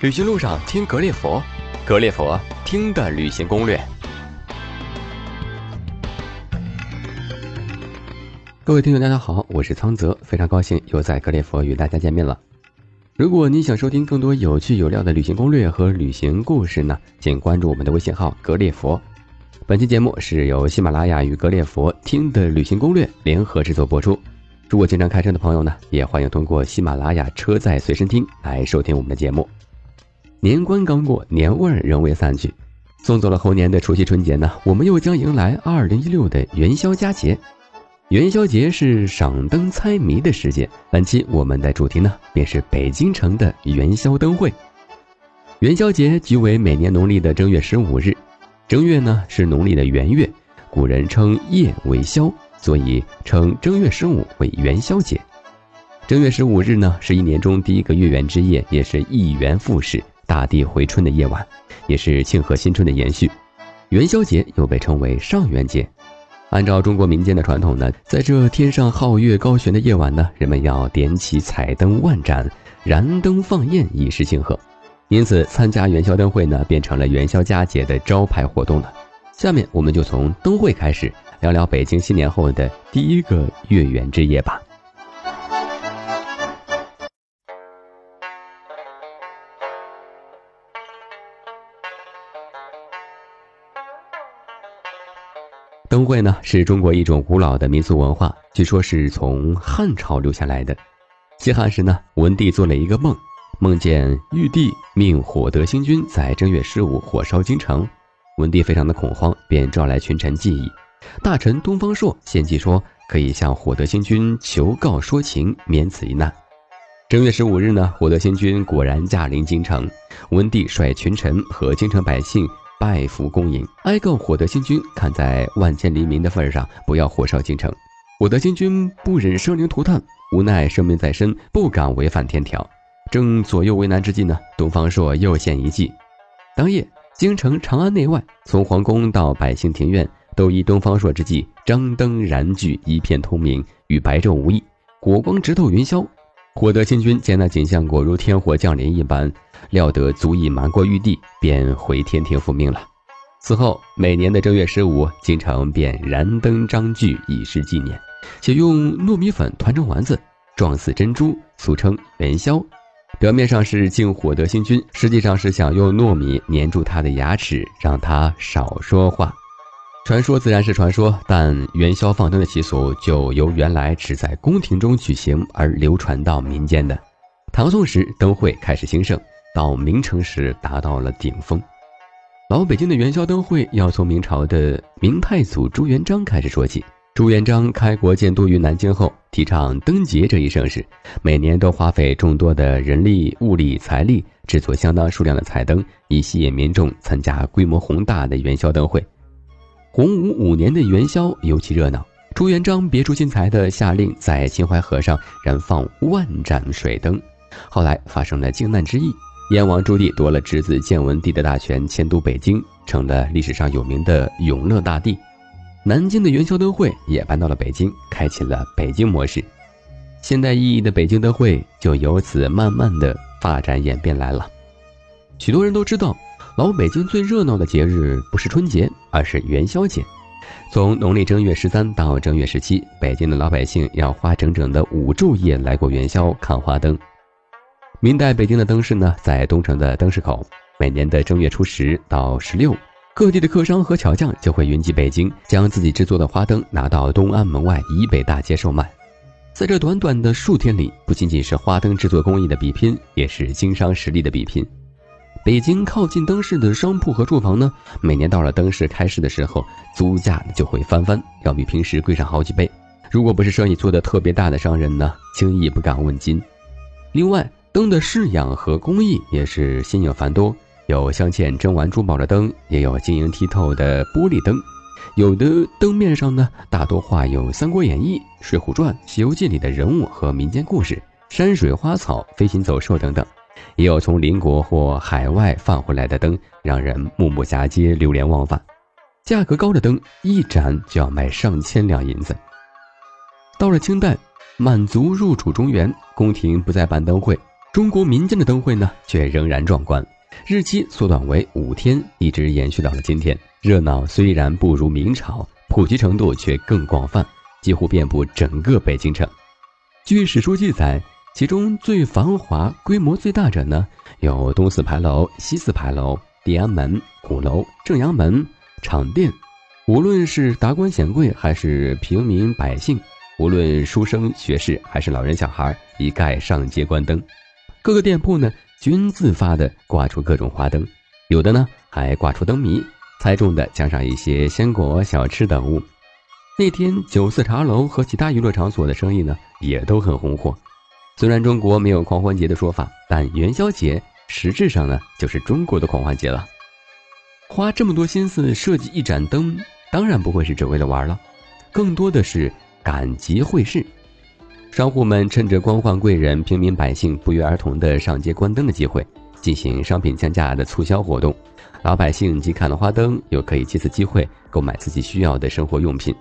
旅行路上听格列佛，格列佛听的旅行攻略。各位听友，大家好，我是苍泽，非常高兴又在格列佛与大家见面了。如果你想收听更多有趣有料的旅行攻略和旅行故事呢，请关注我们的微信号格列佛。本期节目是由喜马拉雅与格列佛听的旅行攻略联合制作播出。如果经常开车的朋友呢，也欢迎通过喜马拉雅车载随身听来收听我们的节目。年关刚过，年味儿仍未散去。送走了猴年的除夕春节呢，我们又将迎来二零一六的元宵佳节。元宵节是赏灯猜谜的时节，本期我们的主题呢，便是北京城的元宵灯会。元宵节即为每年农历的正月十五日，正月呢是农历的元月，古人称夜为宵。所以称正月十五为元宵节。正月十五日呢，是一年中第一个月圆之夜，也是一元复始、大地回春的夜晚，也是庆贺新春的延续。元宵节又被称为上元节。按照中国民间的传统呢，在这天上皓月高悬的夜晚呢，人们要点起彩灯万盏，燃灯放焰，以示庆贺。因此，参加元宵灯会呢，变成了元宵佳节的招牌活动了。下面，我们就从灯会开始。聊聊北京新年后的第一个月圆之夜吧。灯会呢，是中国一种古老的民俗文化，据说是从汉朝留下来的。西汉时呢，文帝做了一个梦，梦见玉帝命火德星君在正月十五火烧京城，文帝非常的恐慌，便召来群臣计议。大臣东方朔献计说，可以向火德星君求告说情，免此一难。正月十五日呢，火德星君果然驾临京城。文帝率群臣和京城百姓拜服恭迎，哀告火德星君，看在万千黎民的份上，不要火烧京城。火德星君不忍生灵涂炭，无奈生命在身，不敢违反天条。正左右为难之际呢，东方朔又献一计。当夜，京城长安内外，从皇宫到百姓庭院。都依东方朔之计，张灯燃炬，一片通明，与白昼无异，火光直透云霄。火德星君见那景象果如天火降临一般，料得足以瞒过玉帝，便回天庭复命了。此后，每年的正月十五，京城便燃灯张炬，以示纪念，且用糯米粉团成丸子，状似珍珠，俗称元宵。表面上是敬火德星君，实际上是想用糯米粘住他的牙齿，让他少说话。传说自然是传说，但元宵放灯的习俗就由原来只在宫廷中举行而流传到民间的。唐宋时灯会开始兴盛，到明成时达到了顶峰。老北京的元宵灯会要从明朝的明太祖朱元璋开始说起。朱元璋开国建都于南京后，提倡灯节这一盛事，每年都花费众多的人力、物力、财力，制作相当数量的彩灯，以吸引民众参加规模宏大的元宵灯会。洪武五年的元宵尤其热闹，朱元璋别出心裁的下令在秦淮河上燃放万盏水灯。后来发生了靖难之役，燕王朱棣夺了侄子建文帝的大权，迁都北京，成了历史上有名的永乐大帝。南京的元宵灯会也搬到了北京，开启了北京模式。现代意义的北京灯会就由此慢慢的发展演变来了。许多人都知道。老北京最热闹的节日不是春节，而是元宵节。从农历正月十三到正月十七，北京的老百姓要花整整的五昼夜来过元宵看花灯。明代北京的灯市呢，在东城的灯市口。每年的正月初十到十六，各地的客商和巧匠就会云集北京，将自己制作的花灯拿到东安门外以北大街售卖。在这短短的数天里，不仅仅是花灯制作工艺的比拼，也是经商实力的比拼。北京靠近灯市的商铺和住房呢，每年到了灯市开市的时候，租价就会翻番，要比平时贵上好几倍。如果不是生意做得特别大的商人呢，轻易不敢问津。另外，灯的式样和工艺也是新颖繁多，有镶嵌珍玩珠宝的灯，也有晶莹剔透的玻璃灯。有的灯面上呢，大多画有《三国演义》《水浒传》《西游记》里的人物和民间故事、山水花草、飞禽走兽等等。也有从邻国或海外放回来的灯，让人目不暇接、流连忘返。价格高的灯，一盏就要卖上千两银子。到了清代，满族入主中原，宫廷不再办灯会，中国民间的灯会呢，却仍然壮观，日期缩短为五天，一直延续到了今天。热闹虽然不如明朝，普及程度却更广泛，几乎遍布整个北京城。据史书记载，其中最繁华、规模最大者呢，有东四牌楼、西四牌楼、地安门、鼓楼、正阳门、场店。无论是达官显贵，还是平民百姓，无论书生学士，还是老人小孩，一概上街观灯。各个店铺呢，均自发的挂出各种花灯，有的呢还挂出灯谜，猜中的加上一些鲜果、小吃等物。那天酒肆茶楼和其他娱乐场所的生意呢，也都很红火。虽然中国没有狂欢节的说法，但元宵节实质上呢，就是中国的狂欢节了。花这么多心思设计一盏灯。当然不会是只为了玩了，更多的是赶集会市。商户们趁着官宦贵人、平民百姓不约而同的上街观灯的机会，进行商品降价的促销活动。老百姓既看了花灯，又可以借此机会购买自己需要的生活用品。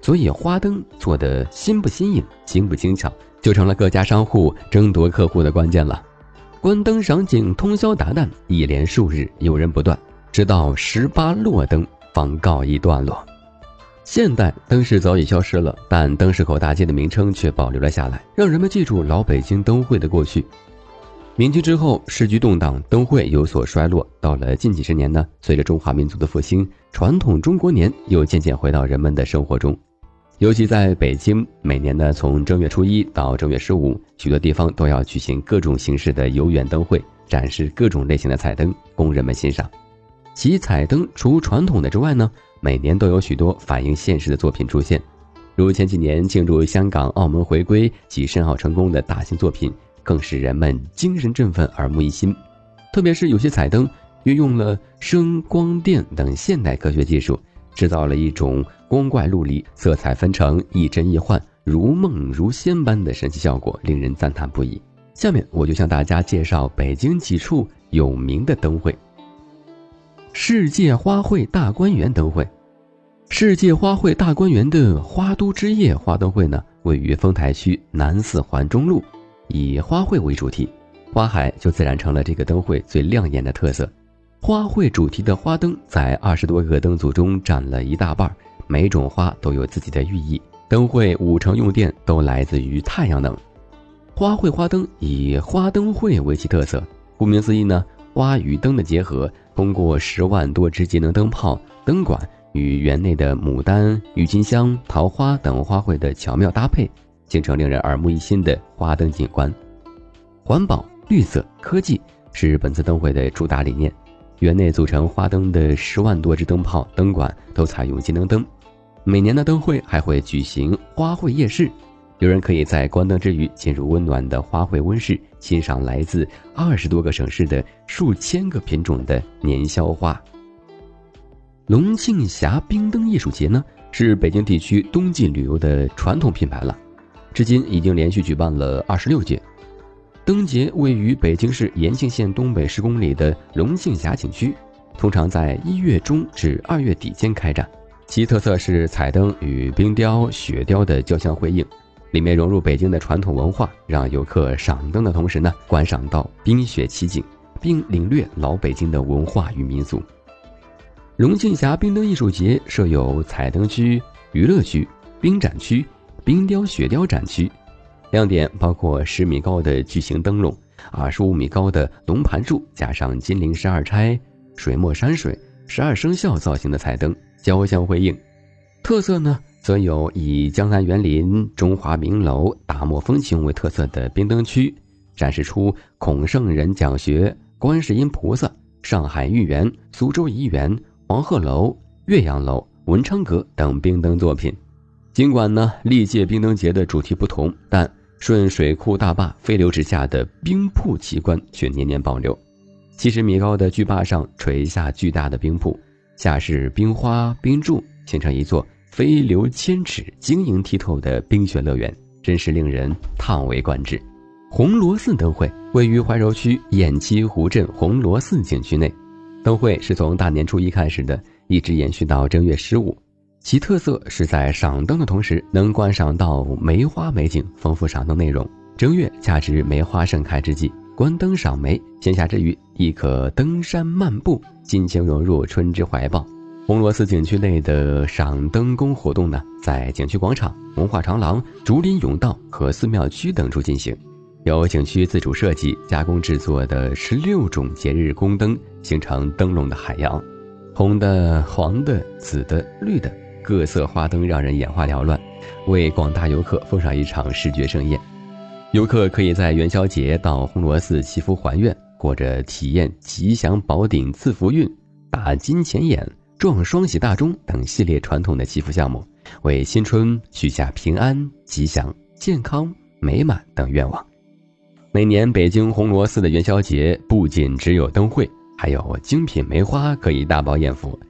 所以，花灯做的新不新颖、精不精巧，就成了各家商户争夺客户的关键了。观灯赏景通宵达旦，一连数日，游人不断，直到十八落灯。方告一段落。现代灯饰早已消失了，但灯市口大街的名称却保留了下来，让人们记住老北京灯会的过去。明清之后，时局动荡，灯会有所衰落。到了近几十年呢，随着中华民族的复兴，传统中国年又渐渐回到人们的生活中。尤其在北京，每年呢，从正月初一到正月十五，许多地方都要举行各种形式的游园灯会，展示各种类型的彩灯，供人们欣赏。其彩灯除传统的之外呢，每年都有许多反映现实的作品出现，如前几年庆祝香港、澳门回归及申奥成功的大型作品，更使人们精神振奋、耳目一新。特别是有些彩灯运用了声光电等现代科学技术，制造了一种光怪陆离、色彩纷呈、亦真亦幻、如梦如仙般的神奇效果，令人赞叹不已。下面我就向大家介绍北京几处有名的灯会。世界花卉大观园灯会，世界花卉大观园的花都之夜花灯会呢，位于丰台区南四环中路，以花卉为主题，花海就自然成了这个灯会最亮眼的特色。花卉主题的花灯在二十多个灯组中占了一大半，每种花都有自己的寓意。灯会五成用电都来自于太阳能。花卉花灯以花灯会为其特色，顾名思义呢，花与灯的结合。通过十万多支节能灯泡、灯管与园内的牡丹、郁金香、桃花等花卉的巧妙搭配，形成令人耳目一新的花灯景观。环保、绿色、科技是本次灯会的主打理念。园内组成花灯的十万多只灯泡、灯管都采用节能灯。每年的灯会还会举行花卉夜市。有人可以在关灯之余进入温暖的花卉温室，欣赏来自二十多个省市的数千个品种的年宵花。龙庆峡冰灯艺术节呢，是北京地区冬季旅游的传统品牌了，至今已经连续举办了二十六届。灯节位于北京市延庆县东北十公里的龙庆峡景区，通常在一月中至二月底间开展，其特色是彩灯与冰雕、雪雕的交相辉映。里面融入北京的传统文化，让游客赏灯的同时呢，观赏到冰雪奇景，并领略老北京的文化与民俗。龙庆峡冰灯艺术节设有彩灯区、娱乐区、冰展区、冰雕雪雕展区，亮点包括十米高的巨型灯笼、二十五米高的龙盘柱，加上金陵十二钗、水墨山水、十二生肖造型的彩灯，交相辉映。特色呢？则有以江南园林、中华名楼、大漠风情为特色的冰灯区，展示出孔圣人讲学、观世音菩萨、上海豫园、苏州怡园、黄鹤楼、岳阳楼、文昌阁等冰灯作品。尽管呢历届冰灯节的主题不同，但顺水库大坝飞流直下的冰瀑奇观却年年保留。七十米高的巨坝上垂下巨大的冰瀑，下是冰花冰柱，形成一座。飞流千尺、晶莹剔透的冰雪乐园，真是令人叹为观止。红螺寺灯会位于怀柔区偃旗湖镇红螺寺景区内，灯会是从大年初一开始的，一直延续到正月十五。其特色是在赏灯的同时，能观赏到梅花美景，丰富赏灯内容。正月恰值梅花盛开之际，观灯赏梅，闲暇之余亦可登山漫步，尽情融入春之怀抱。红螺寺景区内的赏灯宫活动呢，在景区广场、文化长廊、竹林甬道和寺庙区等处进行。由景区自主设计、加工制作的十六种节日宫灯，形成灯笼的海洋。红的、黄的、紫的、绿的各色花灯，让人眼花缭乱，为广大游客奉上一场视觉盛宴。游客可以在元宵节到红螺寺祈福还愿，或者体验吉祥宝鼎赐福运、打金钱眼。撞双喜大钟等系列传统的祈福项目，为新春许下平安、吉祥、健康、美满等愿望。每年北京红螺寺的元宵节不仅只有灯会，还有精品梅花可以大饱眼福。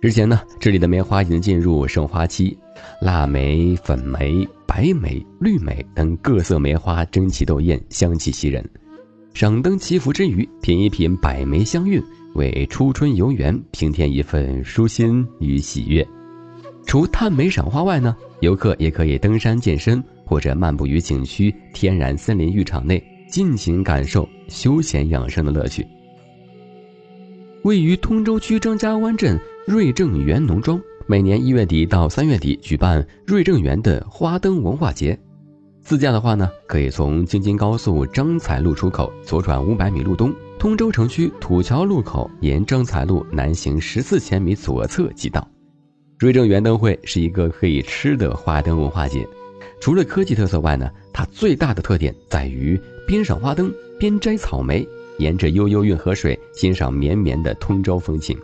之前呢，这里的梅花已经进入盛花期，腊梅、粉梅、白梅、绿梅等各色梅花争奇斗艳，香气袭人。赏灯祈福之余，品一品百梅香韵。为初春游园平添一份舒心与喜悦。除探梅赏花外呢，游客也可以登山健身，或者漫步于景区天然森林浴场内，尽情感受休闲养生的乐趣。位于通州区张家湾镇瑞正园农庄，每年一月底到三月底举办瑞正园的花灯文化节。自驾的话呢，可以从京津高速张彩路出口左转五百米路东。通州城区土桥路口沿张彩路南行十四千米左侧即到。瑞正园灯会是一个可以吃的花灯文化节，除了科技特色外呢，它最大的特点在于边赏花灯边摘草莓，沿着悠悠运河水欣赏绵绵的通州风情。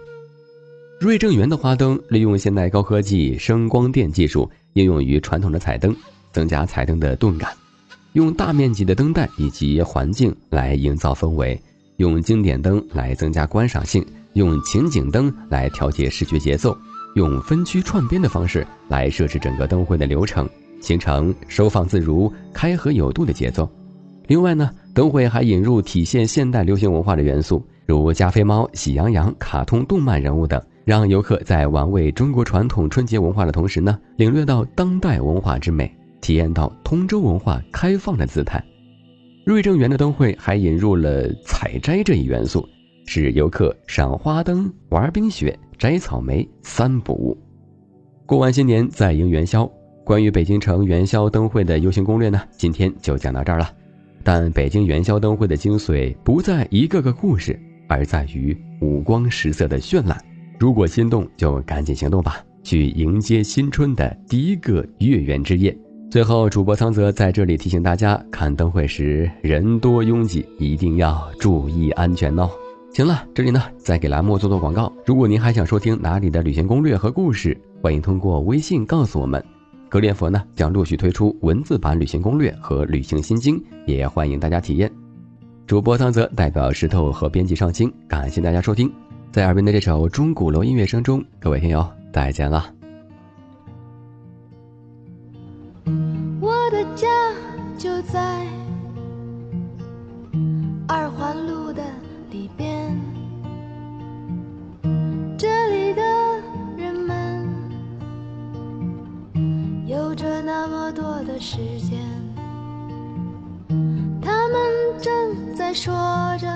瑞正园的花灯利用现代高科技声光电技术应用于传统的彩灯，增加彩灯的动感，用大面积的灯带以及环境来营造氛围。用经典灯来增加观赏性，用情景灯来调节视觉节奏，用分区串边的方式来设置整个灯会的流程，形成收放自如、开合有度的节奏。另外呢，灯会还引入体现现代流行文化的元素，如加菲猫、喜羊羊、卡通动漫人物等，让游客在玩味中国传统春节文化的同时呢，领略到当代文化之美，体验到通州文化开放的姿态。瑞正园的灯会还引入了采摘这一元素，使游客赏花灯、玩冰雪、摘草莓三不误。过完新年再迎元宵，关于北京城元宵灯会的游行攻略呢，今天就讲到这儿了。但北京元宵灯会的精髓不在一个个故事，而在于五光十色的绚烂。如果心动，就赶紧行动吧，去迎接新春的第一个月圆之夜。最后，主播苍泽在这里提醒大家，看灯会时人多拥挤，一定要注意安全哦。行了，这里呢再给栏目做做广告。如果您还想收听哪里的旅行攻略和故事，欢迎通过微信告诉我们。格列佛呢将陆续推出文字版旅行攻略和旅行心经，也欢迎大家体验。主播苍泽代表石头和编辑上清，感谢大家收听。在耳边的这首钟鼓楼音乐声中，各位听友再见了。我的家就在二环路的里边，这里的人们有着那么多的时间，他们正在说着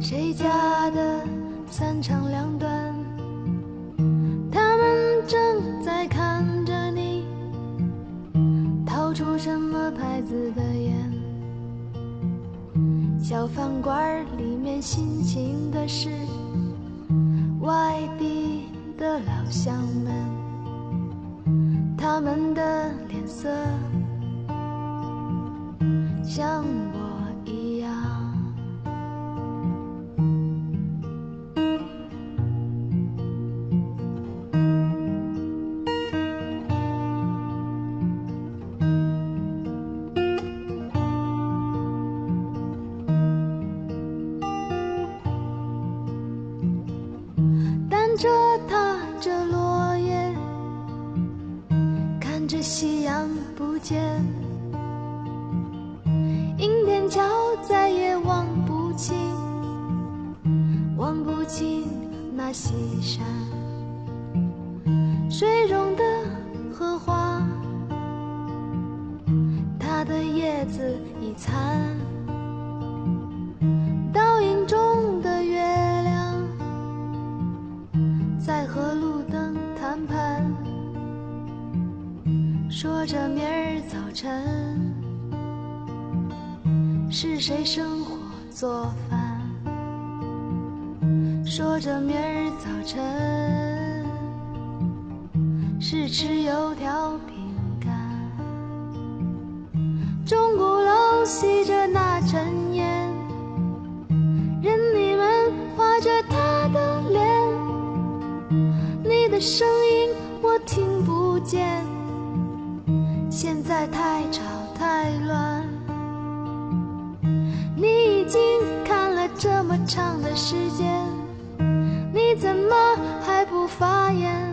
谁家的三长两短，他们正在看着你，掏。出什么牌子的烟？小饭馆里面辛勤的是外地的老乡们，他们的脸色像我。荷花它的叶子已残，倒影中的月亮在和路灯谈判。说着明日早晨。是谁生火做饭？说着明日早晨。是吃油条饼干，钟鼓楼吸着那尘烟，任你们画着他的脸，你的声音我听不见。现在太吵太乱，你已经看了这么长的时间，你怎么还不发言？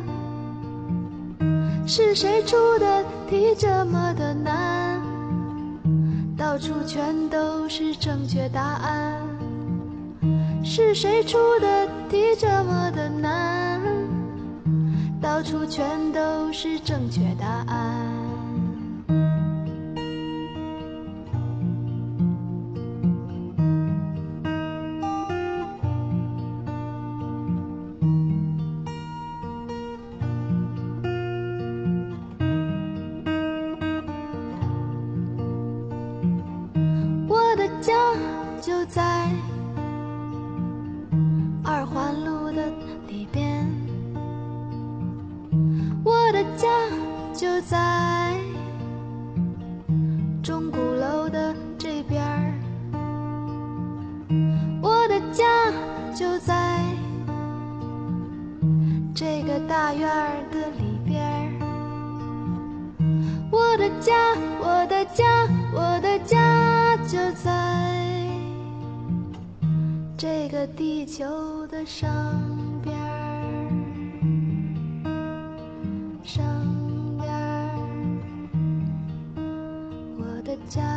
是谁出的题这么的难？到处全都是正确答案。是谁出的题这么的难？到处全都是正确答案。就在钟鼓楼的这边儿，我的家就在这个大院的里边儿，我的家，我的家，我的家就在。这个地球的上我